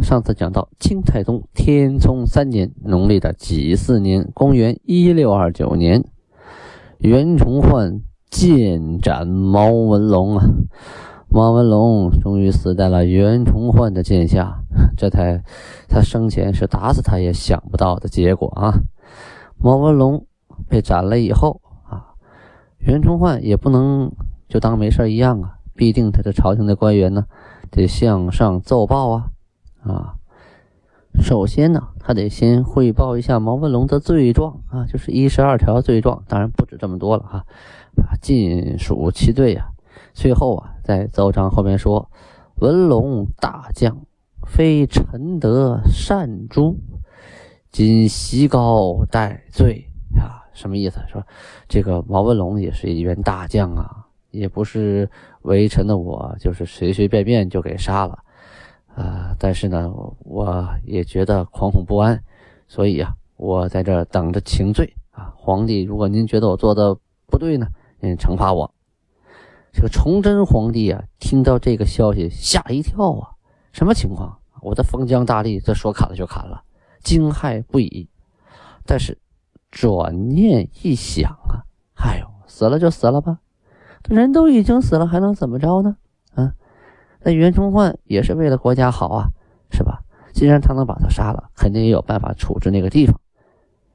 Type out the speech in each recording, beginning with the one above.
上次讲到清太宗天聪三年农历的己巳年，公元一六二九年，袁崇焕剑斩毛文龙啊！毛文龙终于死在了袁崇焕的剑下，这才他生前是打死他也想不到的结果啊！毛文龙被斩了以后啊，袁崇焕也不能就当没事一样啊，必定他这朝廷的官员呢得向上奏报啊！啊，首先呢，他得先汇报一下毛文龙的罪状啊，就是一十二条罪状，当然不止这么多了哈，啊，尽数其罪啊。最后啊，在奏章后面说：“文龙大将，非臣德善诛，今席高待罪啊。”什么意思？说这个毛文龙也是一员大将啊，也不是微臣的我，就是随随便便就给杀了。啊，但是呢，我也觉得惶恐不安，所以呀，我在这等着请罪啊。皇帝，如果您觉得我做的不对呢，您惩罚我。这个崇祯皇帝啊，听到这个消息吓一跳啊，什么情况？我的封疆大吏，这说砍了就砍了，惊骇不已。但是转念一想啊，哎呦，死了就死了吧，人都已经死了，还能怎么着呢？那袁崇焕也是为了国家好啊，是吧？既然他能把他杀了，肯定也有办法处置那个地方。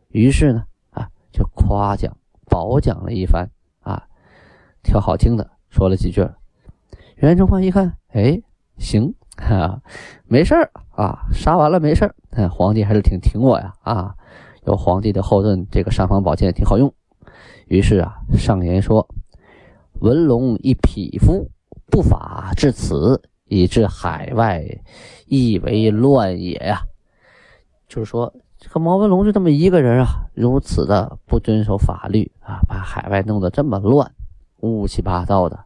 于是呢，啊，就夸奖、褒奖了一番啊，挑好听的说了几句。袁崇焕一看，哎，行，哈，没事儿啊，杀完了没事儿。皇帝还是挺挺我呀，啊，有皇帝的后盾，这个尚方宝剑挺好用。于是啊，上言说：“文龙一匹夫。”不法至此，以致海外亦为乱也呀。就是说，这个毛文龙就这么一个人啊，如此的不遵守法律啊，把海外弄得这么乱，乌七八糟的。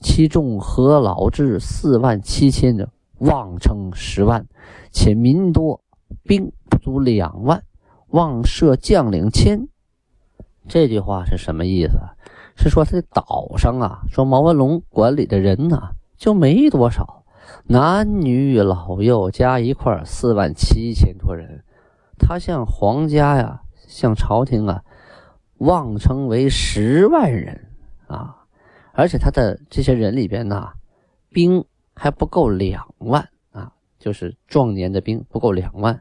其众何老至四万七千者，妄称十万，且民多，兵不足两万，妄设将领千。这句话是什么意思？是说他的岛上啊，说毛文龙管理的人呢就没多少，男女老幼加一块四万七千多人，他向皇家呀，向朝廷啊，妄称为十万人啊，而且他的这些人里边呢，兵还不够两万啊，就是壮年的兵不够两万，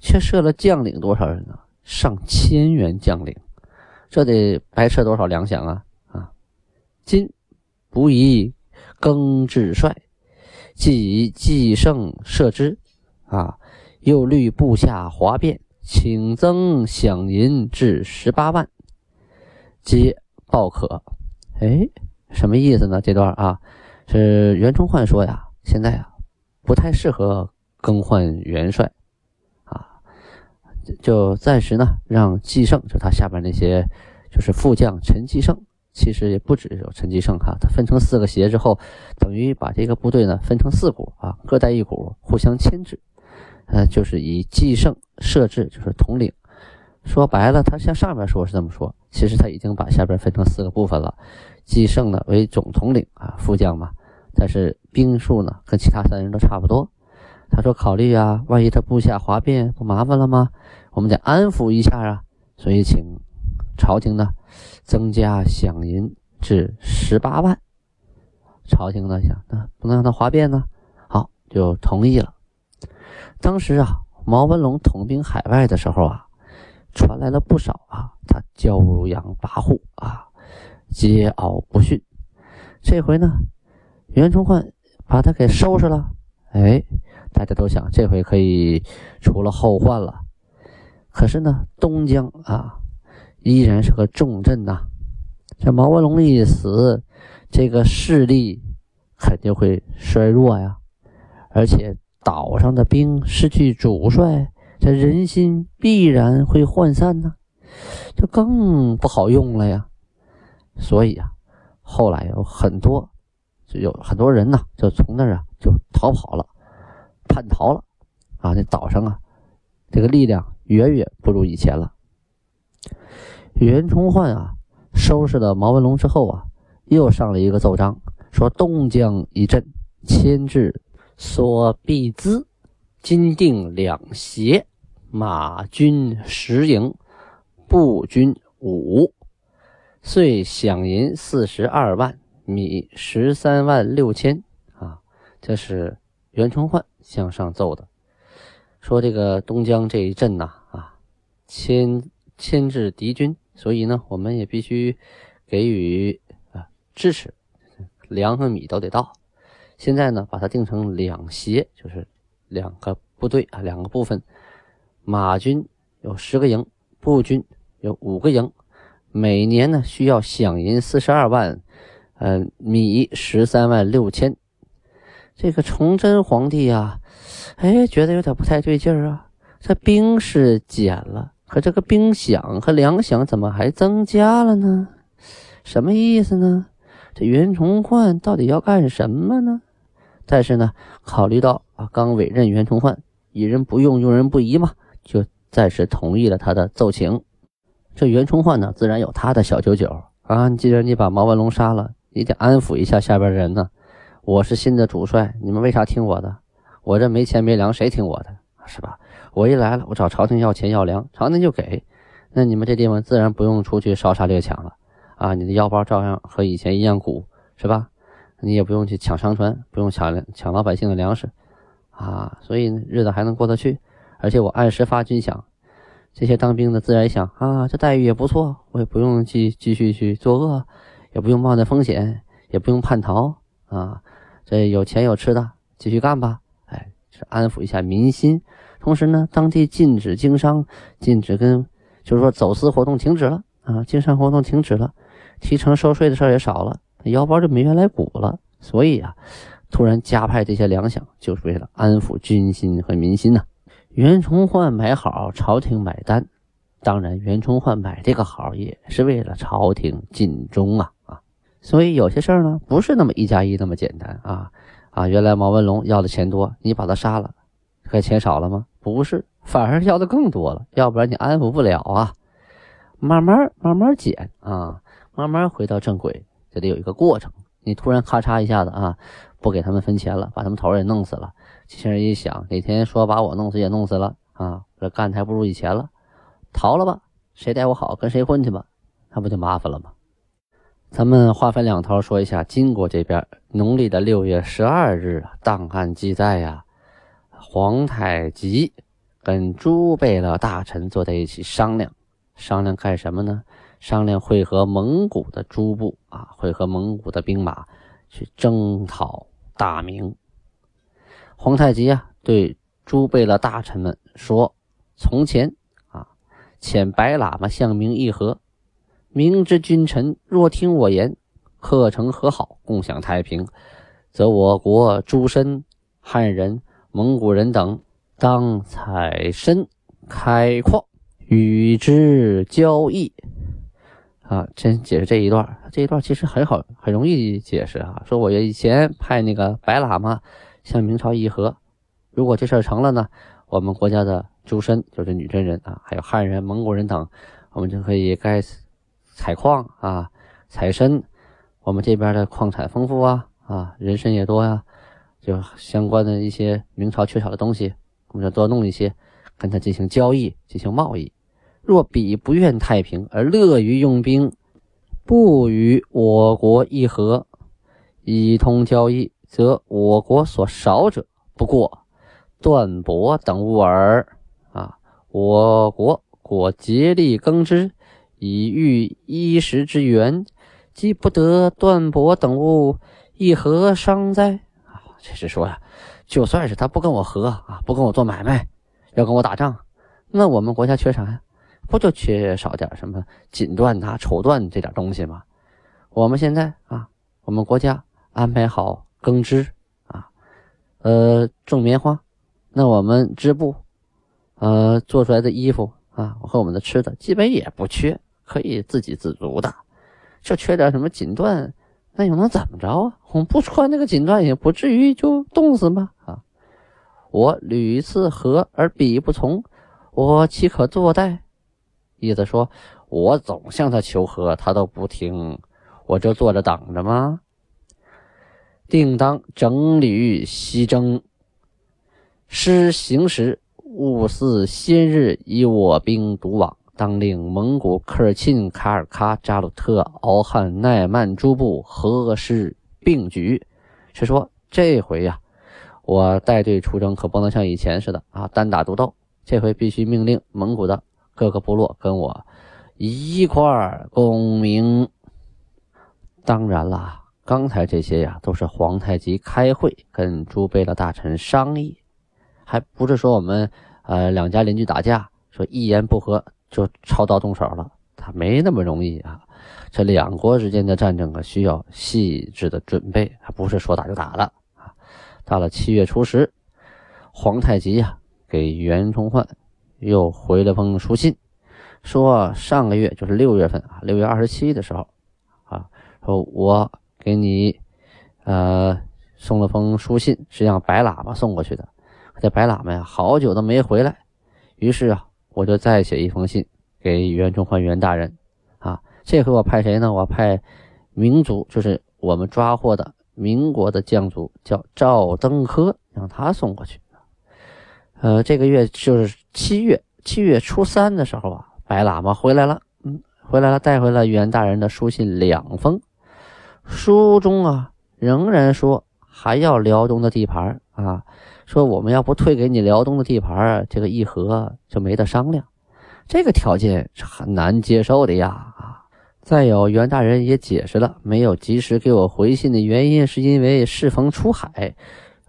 却设了将领多少人呢？上千员将领，这得白吃多少粮饷啊！今不宜更治帅，即以计胜设之。啊，又虑部下哗变，请增饷银至十八万，皆报可。哎，什么意思呢？这段啊，是袁崇焕说呀，现在啊不太适合更换元帅，啊，就暂时呢让季胜，就他下边那些就是副将陈继胜。其实也不止有陈继胜哈，他分成四个协之后，等于把这个部队呢分成四股啊，各带一股，互相牵制。呃，就是以继胜设置，就是统领。说白了，他向上边说是这么说，其实他已经把下边分成四个部分了。继胜呢为总统领啊，副将嘛，但是兵数呢跟其他三人都差不多。他说考虑啊，万一他部下哗变，不麻烦了吗？我们得安抚一下啊，所以请朝廷呢。增加饷银至十八万，朝廷呢想，那不能让他哗变呢，好就同意了。当时啊，毛文龙统兵海外的时候啊，传来了不少啊，他骄阳跋扈啊，桀骜不驯。这回呢，袁崇焕把他给收拾了，哎，大家都想这回可以除了后患了。可是呢，东江啊。依然是个重镇呐，这毛文龙一死，这个势力肯定会衰弱呀。而且岛上的兵失去主帅，这人心必然会涣散呢，就更不好用了呀。所以啊，后来有很多，就有很多人呐，就从那儿啊就逃跑了，叛逃了啊。那岛上啊，这个力量远远不如以前了。袁崇焕啊，收拾了毛文龙之后啊，又上了一个奏章，说东江一镇牵制。所必资，金定两协，马军十营，步军五，遂饷银四十二万，米十三万六千。啊，这是袁崇焕向上奏的，说这个东江这一阵呐，啊，牵牵制敌军，所以呢，我们也必须给予啊支持，粮和米都得到。现在呢，把它定成两协，就是两个部队啊，两个部分。马军有十个营，步军有五个营，每年呢需要饷银四十二万，嗯，米十三万六千。这个崇祯皇帝啊，哎，觉得有点不太对劲儿啊。这兵是减了，可这个兵饷和粮饷怎么还增加了呢？什么意思呢？这袁崇焕到底要干什么呢？但是呢，考虑到啊，刚委任袁崇焕，疑人不用，用人不疑嘛，就暂时同意了他的奏请。这袁崇焕呢，自然有他的小九九啊。既然你把毛文龙杀了，你得安抚一下下边人呢。我是新的主帅，你们为啥听我的？我这没钱没粮，谁听我的？是吧？我一来了，我找朝廷要钱要粮，朝廷就给。那你们这地方自然不用出去烧杀掠抢了啊，你的腰包照样和以前一样鼓，是吧？你也不用去抢商船，不用抢抢老百姓的粮食，啊，所以日子还能过得去。而且我按时发军饷，这些当兵的自然想啊，这待遇也不错，我也不用继继续去作恶，也不用冒那风险，也不用叛逃啊，这有钱有吃的，继续干吧。哎，是安抚一下民心。同时呢，当地禁止经商，禁止跟，就是说走私活动停止了啊，经商活动停止了，提成收税的事儿也少了。腰包就没原来鼓了，所以啊，突然加派这些粮饷，就是为了安抚军心和民心呐。袁崇焕买好，朝廷买单。当然，袁崇焕买这个好，也是为了朝廷尽忠啊啊！所以有些事儿呢，不是那么一加一那么简单啊啊！原来毛文龙要的钱多，你把他杀了，可钱少了吗？不是，反而要的更多了，要不然你安抚不了啊。慢慢慢慢减啊，慢慢回到正轨。这得有一个过程，你突然咔嚓一下子啊，不给他们分钱了，把他们头也弄死了。这些人一想，哪天说把我弄死也弄死了啊，这干的还不如以前了，逃了吧，谁待我好跟谁混去吧，那不就麻烦了吗？咱们划分两头说一下金国这边，农历的六月十二日啊，档案记载呀，皇太极跟朱贝勒大臣坐在一起商量，商量干什么呢？商量会和蒙古的诸部啊，会和蒙古的兵马去征讨大明。皇太极啊，对诸贝勒大臣们说：“从前啊，遣白喇嘛向明议和，明之君臣若听我言，克成和好，共享太平，则我国诸身汉人、蒙古人等当采参开矿，与之交易。”啊，先解释这一段。这一段其实很好，很容易解释啊。说我以前派那个白喇嘛向明朝议和，如果这事儿成了呢，我们国家的诸身就是女真人啊，还有汉人、蒙古人等，我们就可以该采矿啊、采参。我们这边的矿产丰富啊，啊，人参也多呀，就相关的一些明朝缺少的东西，我们就多弄一些，跟他进行交易、进行贸易。若彼不愿太平，而乐于用兵，不与我国议和，以通交易，则我国所少者不过段帛等物耳。啊，我国果竭力耕织，以御衣食之源，既不得段帛等物，亦何伤哉？这是说呀，就算是他不跟我和啊，不跟我做买卖，要跟我打仗，那我们国家缺啥呀？不就缺少点什么锦缎呐、绸缎这点东西吗？我们现在啊，我们国家安排好耕织啊，呃，种棉花那我们织布，呃，做出来的衣服啊，和我们的吃的基本也不缺，可以自给自足的。就缺点什么锦缎，那又能怎么着啊？我们不穿那个锦缎，也不至于就冻死吗？啊！我屡次和而彼不从，我岂可坐待？意思说，我总向他求和，他都不听，我就坐着等着吗？定当整旅西征，师行时勿似先日以我兵独往。当令蒙古科尔沁、卡尔喀、扎鲁特、敖汉、奈曼诸部合师并举，是说这回呀，我带队出征可不能像以前似的啊单打独斗，这回必须命令蒙古的各个部落跟我一块儿共鸣。当然啦，刚才这些呀都是皇太极开会跟朱贝勒大臣商议，还不是说我们呃两家邻居打架说一言不合。就抄刀动手了，他没那么容易啊！这两国之间的战争啊，需要细致的准备，不是说打就打了啊！到了七月初十，皇太极呀给袁崇焕又回了封书信，说上个月就是六月份啊，六月二十七的时候啊，说我给你呃送了封书信，是让白喇嘛送过去的。这白喇嘛呀，好久都没回来，于是啊。我就再写一封信给袁崇焕袁大人，啊，这回我派谁呢？我派民族，就是我们抓获的民国的将族，叫赵登科，让他送过去。呃，这个月就是七月，七月初三的时候啊，白喇嘛回来了，嗯，回来了，带回了袁大人的书信两封，书中啊仍然说还要辽东的地盘啊。说我们要不退给你辽东的地盘，这个议和就没得商量。这个条件是很难接受的呀！啊，再有袁大人也解释了，没有及时给我回信的原因，是因为适逢出海，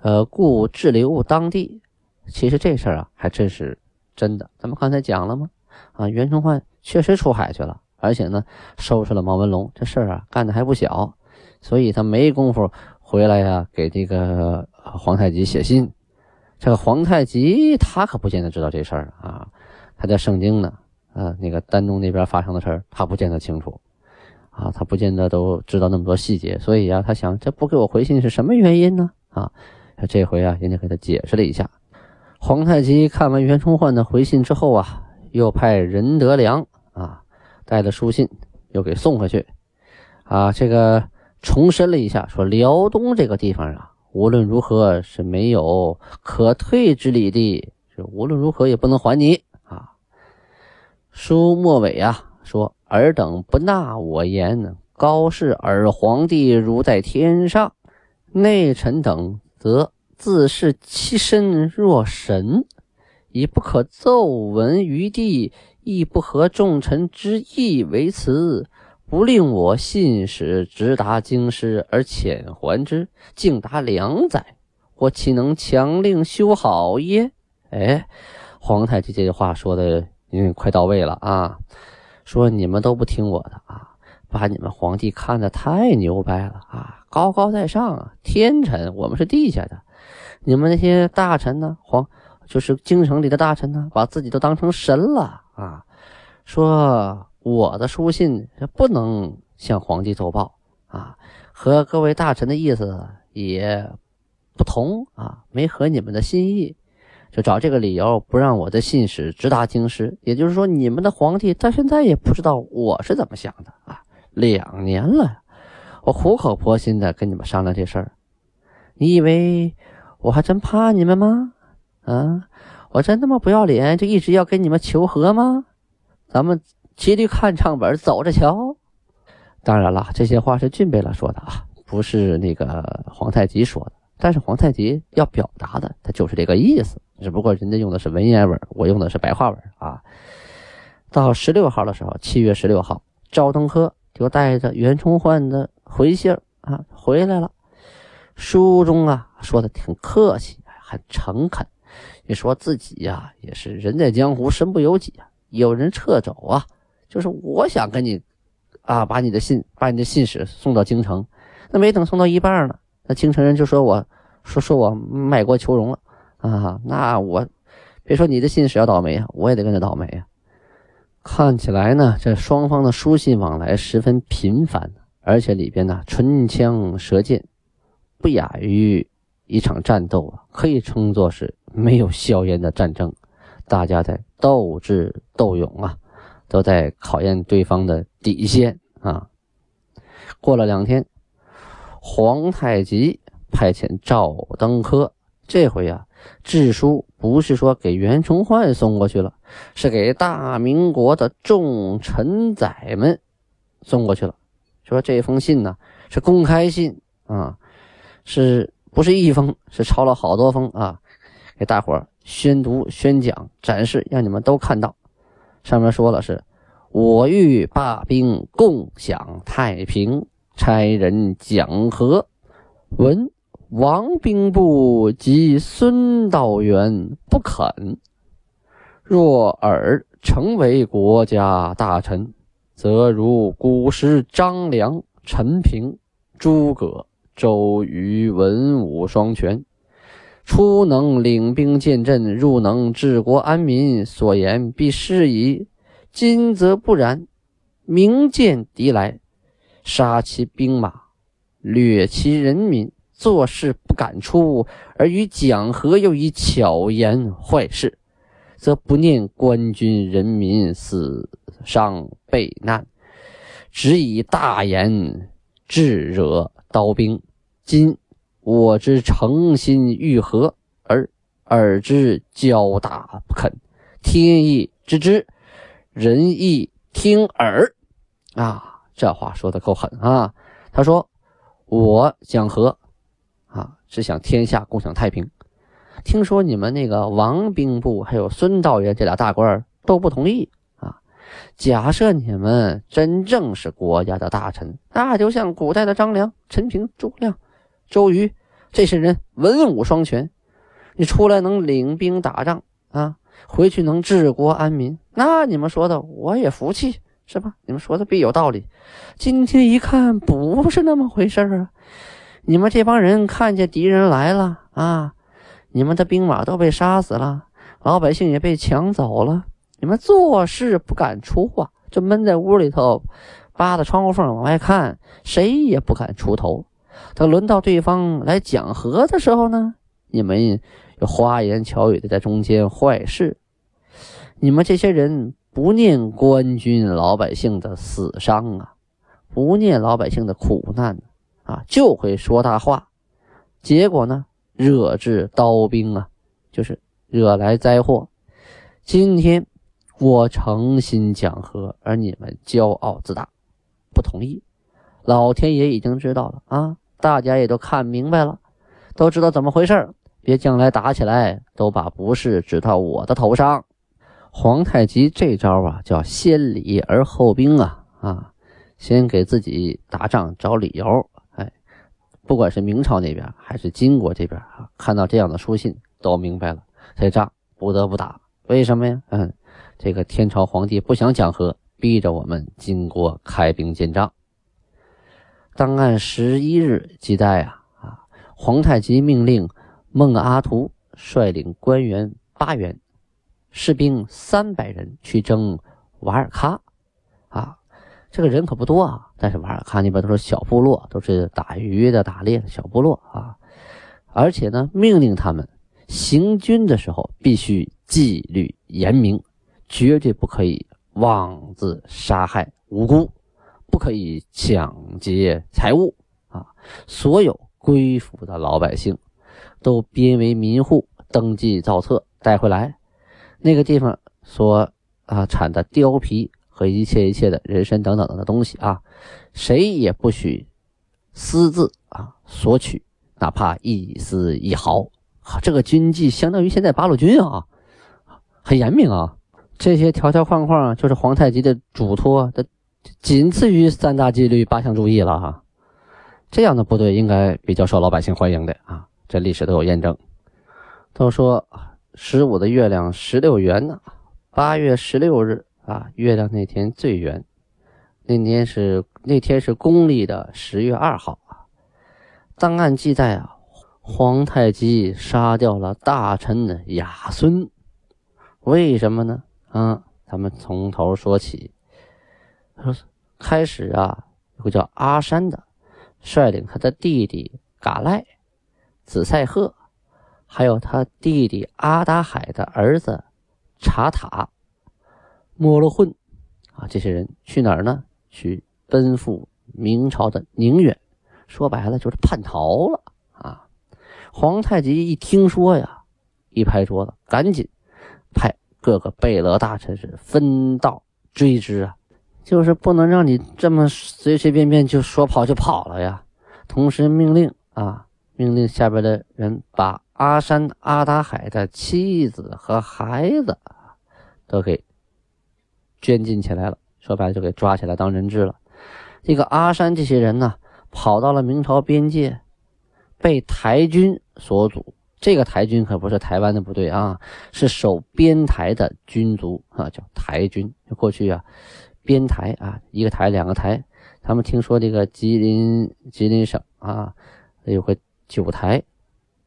呃，故滞留当地。其实这事儿啊，还真是真的。咱们刚才讲了吗？啊，袁崇焕确实出海去了，而且呢，收拾了毛文龙，这事儿啊，干的还不小，所以他没工夫回来呀，给这个皇太极写信。这个皇太极他可不见得知道这事儿啊，他在圣经呢，啊，那个丹东那边发生的事儿他不见得清楚，啊，他不见得都知道那么多细节，所以啊，他想这不给我回信是什么原因呢？啊，这回啊，人家给他解释了一下。皇太极看完袁崇焕的回信之后啊，又派任德良啊带着书信又给送回去，啊，这个重申了一下，说辽东这个地方啊。无论如何是没有可退之理的，是无论如何也不能还你啊！书末尾啊说：“尔等不纳我言，高视尔皇帝如在天上；内臣等则自视其身若神，以不可奏闻于地，亦不合众臣之意为辞。”不令我信使直达京师而遣还之，竟达两载，我岂能强令修好耶？哎，皇太极这句话说的，嗯，快到位了啊！说你们都不听我的啊，把你们皇帝看得太牛掰了啊，高高在上啊，天臣，我们是地下的。你们那些大臣呢，皇就是京城里的大臣呢，把自己都当成神了啊，说。我的书信不能向皇帝奏报啊，和各位大臣的意思也不同啊，没合你们的心意，就找这个理由不让我的信使直达京师。也就是说，你们的皇帝到现在也不知道我是怎么想的啊。两年了，我苦口婆心的跟你们商量这事儿，你以为我还真怕你们吗？啊，我真那么不要脸，就一直要跟你们求和吗？咱们。骑驴看唱本，走着瞧。当然了，这些话是俊贝勒说的啊，不是那个皇太极说的。但是皇太极要表达的，他就是这个意思。只不过人家用的是文言文，我用的是白话文啊。到十六号的时候，七月十六号，赵登科就带着袁崇焕的回信啊回来了。书中啊说的挺客气，很诚恳，你说自己呀也是人在江湖，身不由己啊，有人撤走啊。就是我想跟你，啊，把你的信，把你的信使送到京城，那没等送到一半呢，那京城人就说我说说我卖国求荣了，啊，那我别说你的信使要倒霉啊，我也得跟着倒霉啊。看起来呢，这双方的书信往来十分频繁，而且里边呢唇枪舌剑，不亚于一场战斗啊，可以称作是没有硝烟的战争。大家在斗智斗勇啊，都在考验对方的底线啊。过了两天，皇太极派遣赵登科，这回啊，致书不是说给袁崇焕送过去了，是给大明国的众臣宰们送过去了。说这封信呢是公开信啊，是不是一封？是抄了好多封啊，给大伙宣读、宣讲、展示，让你们都看到。上面说了是：我欲罢兵，共享太平，差人讲和。闻王兵部及孙道元不肯。若尔成为国家大臣，则如古时张良、陈平、诸葛、周瑜文武双全，出能领兵见阵，入能治国安民，所言必是矣。今则不然，明见敌来，杀其兵马。掠其人民，做事不敢出，而与讲和又以巧言坏事，则不念官军人民死伤被难，只以大言致惹刀兵。今我之诚心欲和，而尔之交大不肯，天意知之，人意听耳。啊，这话说的够狠啊！他说。我讲和，啊，只想天下共享太平。听说你们那个王兵部还有孙道元这俩大官都不同意啊。假设你们真正是国家的大臣，那就像古代的张良、陈平、诸葛亮、周瑜这些人，文武双全。你出来能领兵打仗啊，回去能治国安民，那你们说的我也服气。是吧？你们说的必有道理。今天一看，不是那么回事啊！你们这帮人看见敌人来了啊，你们的兵马都被杀死了，老百姓也被抢走了。你们做事不敢出啊，就闷在屋里头，扒着窗户缝往外看，谁也不敢出头。等轮到对方来讲和的时候呢，你们又花言巧语的在中间坏事。你们这些人。不念官军老百姓的死伤啊，不念老百姓的苦难啊，就会说大话，结果呢，惹至刀兵啊，就是惹来灾祸。今天我诚心讲和，而你们骄傲自大，不同意。老天爷已经知道了啊，大家也都看明白了，都知道怎么回事别将来打起来都把不是指到我的头上。皇太极这招啊，叫先礼而后兵啊啊，先给自己打仗找理由。哎，不管是明朝那边还是金国这边啊，看到这样的书信都明白了，这仗不得不打。为什么呀？嗯，这个天朝皇帝不想讲和，逼着我们金国开兵建仗。当按十一日记载啊啊，皇太极命令孟阿图率领官员八员。士兵三百人去征瓦尔喀，啊，这个人可不多啊。但是瓦尔喀那边都是小部落，都是打鱼的、打猎的小部落啊。而且呢，命令他们行军的时候必须纪律严明，绝对不可以妄自杀害无辜，不可以抢劫财物啊。所有归附的老百姓都编为民户，登记造册，带回来。那个地方所啊产的貂皮和一切一切的人参等等的东西啊，谁也不许私自啊索取，哪怕一丝一毫。这个军纪相当于现在八路军啊，很严明啊。这些条条框框就是皇太极的嘱托的，仅次于三大纪律八项注意了哈。这样的部队应该比较受老百姓欢迎的啊，这历史都有验证，都说。十五的月亮十六圆呢，八月十六日啊，月亮那天最圆。那天是那天是公历的十月二号啊。档案记载啊，皇太极杀掉了大臣的雅孙，为什么呢？啊，咱们从头说起。说开始啊，有个叫阿山的，率领他的弟弟嘎赖、子赛赫，还有他弟弟阿达海的儿子查塔、莫罗混啊，这些人去哪儿呢？去奔赴明朝的宁远，说白了就是叛逃了啊！皇太极一听说呀，一拍桌子，赶紧派各个贝勒大臣是分道追之啊！就是不能让你这么随随便便就说跑就跑了呀！同时命令啊，命令下边的人把阿山、阿达海的妻子和孩子都给监禁起来了。说白了，就给抓起来当人质了。这个阿山这些人呢，跑到了明朝边界，被台军所阻。这个台军可不是台湾的部队啊，是守边台的军族啊，叫台军。过去啊，边台啊，一个台两个台。他们听说这个吉林吉林省啊，有个九台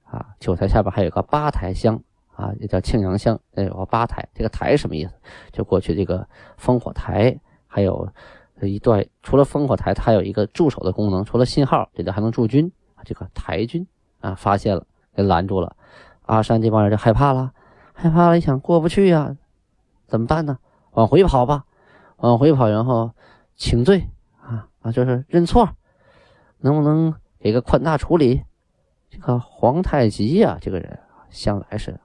啊，九台下边还有个八台乡。啊，也叫庆阳乡，那有个八台。这个台什么意思？就过去这个烽火台，还有一段除了烽火台，它有一个驻守的功能，除了信号，里头还能驻军。这个台军啊，发现了，给拦住了。阿山这帮人就害怕了，害怕了，一想过不去呀，怎么办呢？往回跑吧，往回跑，然后请罪啊啊，就是认错，能不能给个宽大处理？这个皇太极呀，这个人向来是。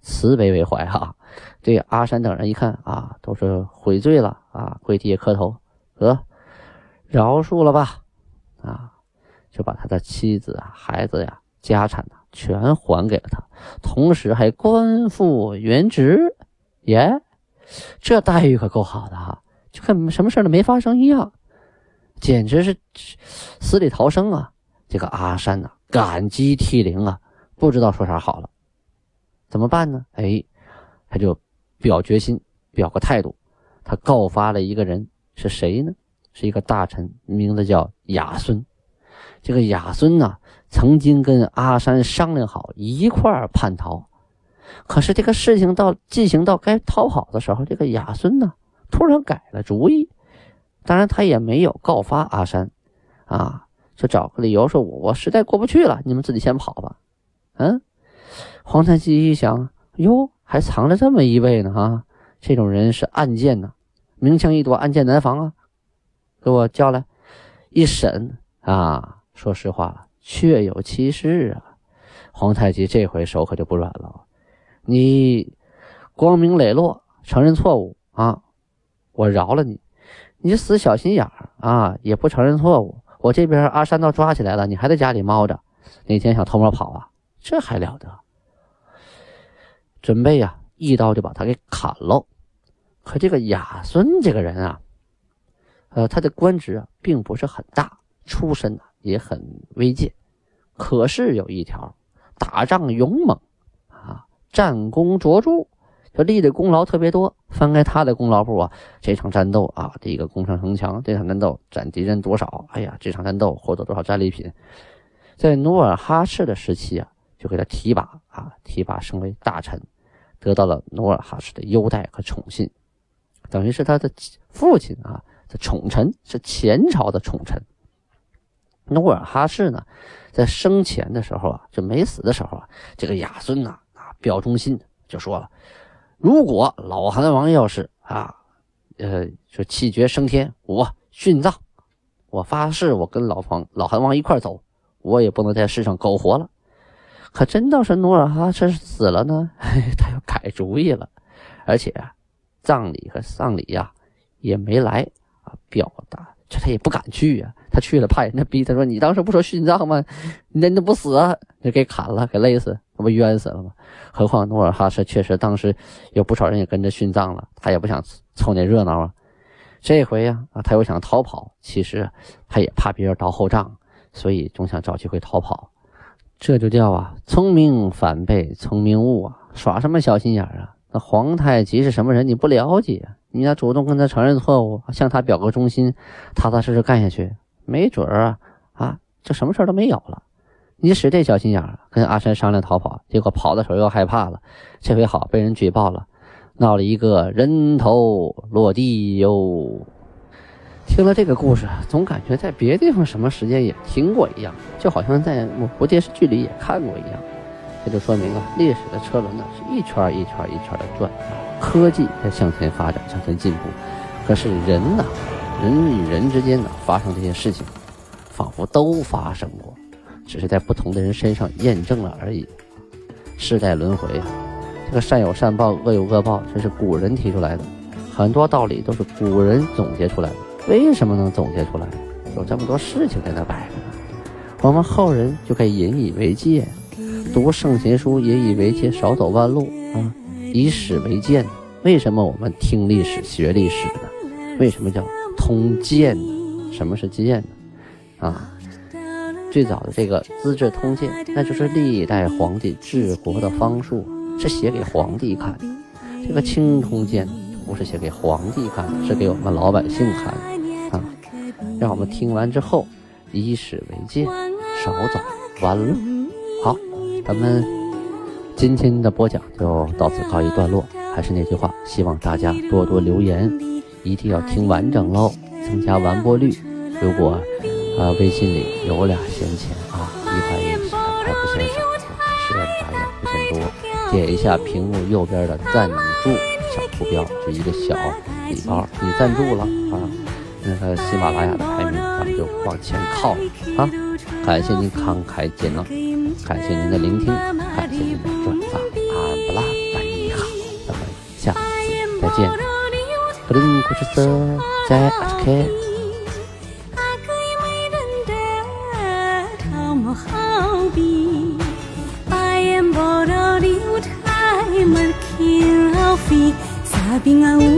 慈悲为怀哈，这阿山等人一看啊，都是悔罪了啊，跪地磕头，得饶恕了吧，啊，就把他的妻子啊、孩子呀、家产呐全还给了他，同时还官复原职，耶，这待遇可够好的哈，就跟什么事都没发生一样，简直是死里逃生啊！这个阿山呐，感激涕零啊，不知道说啥好了。怎么办呢？哎，他就表决心，表个态度。他告发了一个人，是谁呢？是一个大臣，名字叫亚孙。这个亚孙呢，曾经跟阿山商量好一块儿叛逃。可是这个事情到进行到该逃跑的时候，这个亚孙呢，突然改了主意。当然，他也没有告发阿山，啊，就找个理由说：“我我实在过不去了，你们自己先跑吧。”嗯。皇太极一想，哟，还藏着这么一位呢！哈，这种人是暗箭呐，明枪易躲，暗箭难防啊！给我叫来，一审啊，说实话，确有其事啊！皇太极这回手可就不软了，你光明磊落承认错误啊，我饶了你；你死小心眼儿啊，也不承认错误，我这边阿山都抓起来了，你还在家里猫着，哪天想偷摸跑啊？这还了得！准备呀，一刀就把他给砍了。可这个亚孙这个人啊，呃，他的官职啊并不是很大，出身呢也很微贱，可是有一条，打仗勇猛，战功卓著，就立的功劳特别多。翻开他的功劳簿啊，这场战斗啊，这个攻上城墙，这场战斗斩敌人多少？哎呀，这场战斗获得多少战利品？在努尔哈赤的时期啊，就给他提拔啊，提拔升为大臣。得到了努尔哈赤的优待和宠信，等于是他的父亲啊的宠臣，是前朝的宠臣。努尔哈赤呢，在生前的时候啊，就没死的时候啊，这个亚孙呐表忠心，就说了：如果老韩王要是啊，呃，说气绝升天，我殉葬，我发誓，我跟老黄老韩王一块走，我也不能在世上苟活了。可真到是努尔哈赤死了呢，他又改主意了，而且啊葬礼和丧礼呀也没来啊，表达这他也不敢去呀，他去了怕人家逼他说你当时不说殉葬吗？人家不死啊，就给砍了，给勒死，那不冤死了吗？何况努尔哈赤确实当时有不少人也跟着殉葬了，他也不想凑那热闹啊。这回呀，他又想逃跑，其实他也怕别人倒后账，所以总想找机会逃跑。这就叫啊，聪明反被聪明误啊！耍什么小心眼啊？那皇太极是什么人？你不了解，你要主动跟他承认错误，向他表个忠心，踏踏实实干下去，没准儿啊啊，就什么事儿都没有了。你使这小心眼儿，跟阿山商量逃跑，结果跑的时候又害怕了。这回好，被人举报了，闹了一个人头落地哟。听了这个故事，总感觉在别地方什么时间也听过一样，就好像在某部电视剧里也看过一样。这就说明啊，历史的车轮呢是一圈一圈一圈的转，科技在向前发展，向前进步。可是人呐，人与人之间呢发生这些事情，仿佛都发生过，只是在不同的人身上验证了而已。世代轮回啊，这个善有善报，恶有恶报，这是古人提出来的，很多道理都是古人总结出来的。为什么能总结出来？有这么多事情在那摆着呢，我们后人就可以引以为戒，读圣贤书引以为戒，少走弯路啊，以史为鉴。为什么我们听历史学历史呢？为什么叫通鉴呢？什么是鉴呢？啊，最早的这个《资治通鉴》，那就是历代皇帝治国的方术，是写给皇帝看的。这个《清通鉴》不是写给皇帝看的，是给我们老百姓看的。啊，让我们听完之后以史为鉴，少走弯路。好，咱们今天的播讲就到此告一段落。还是那句话，希望大家多多留言，一定要听完整喽，增加完播率。如果啊微信里有俩闲钱啊，一块一块还不嫌少，十元八元不嫌多，点一下屏幕右边的赞助小图标，就一个小礼包，你赞助了啊。那个喜马拉雅的排名，咱们就往前靠啊！感谢您慷慨解囊，感谢您的聆听，感谢您的转发，阿布拉拜你好，咱们下次再见。不灵故事色，在阿克。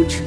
车。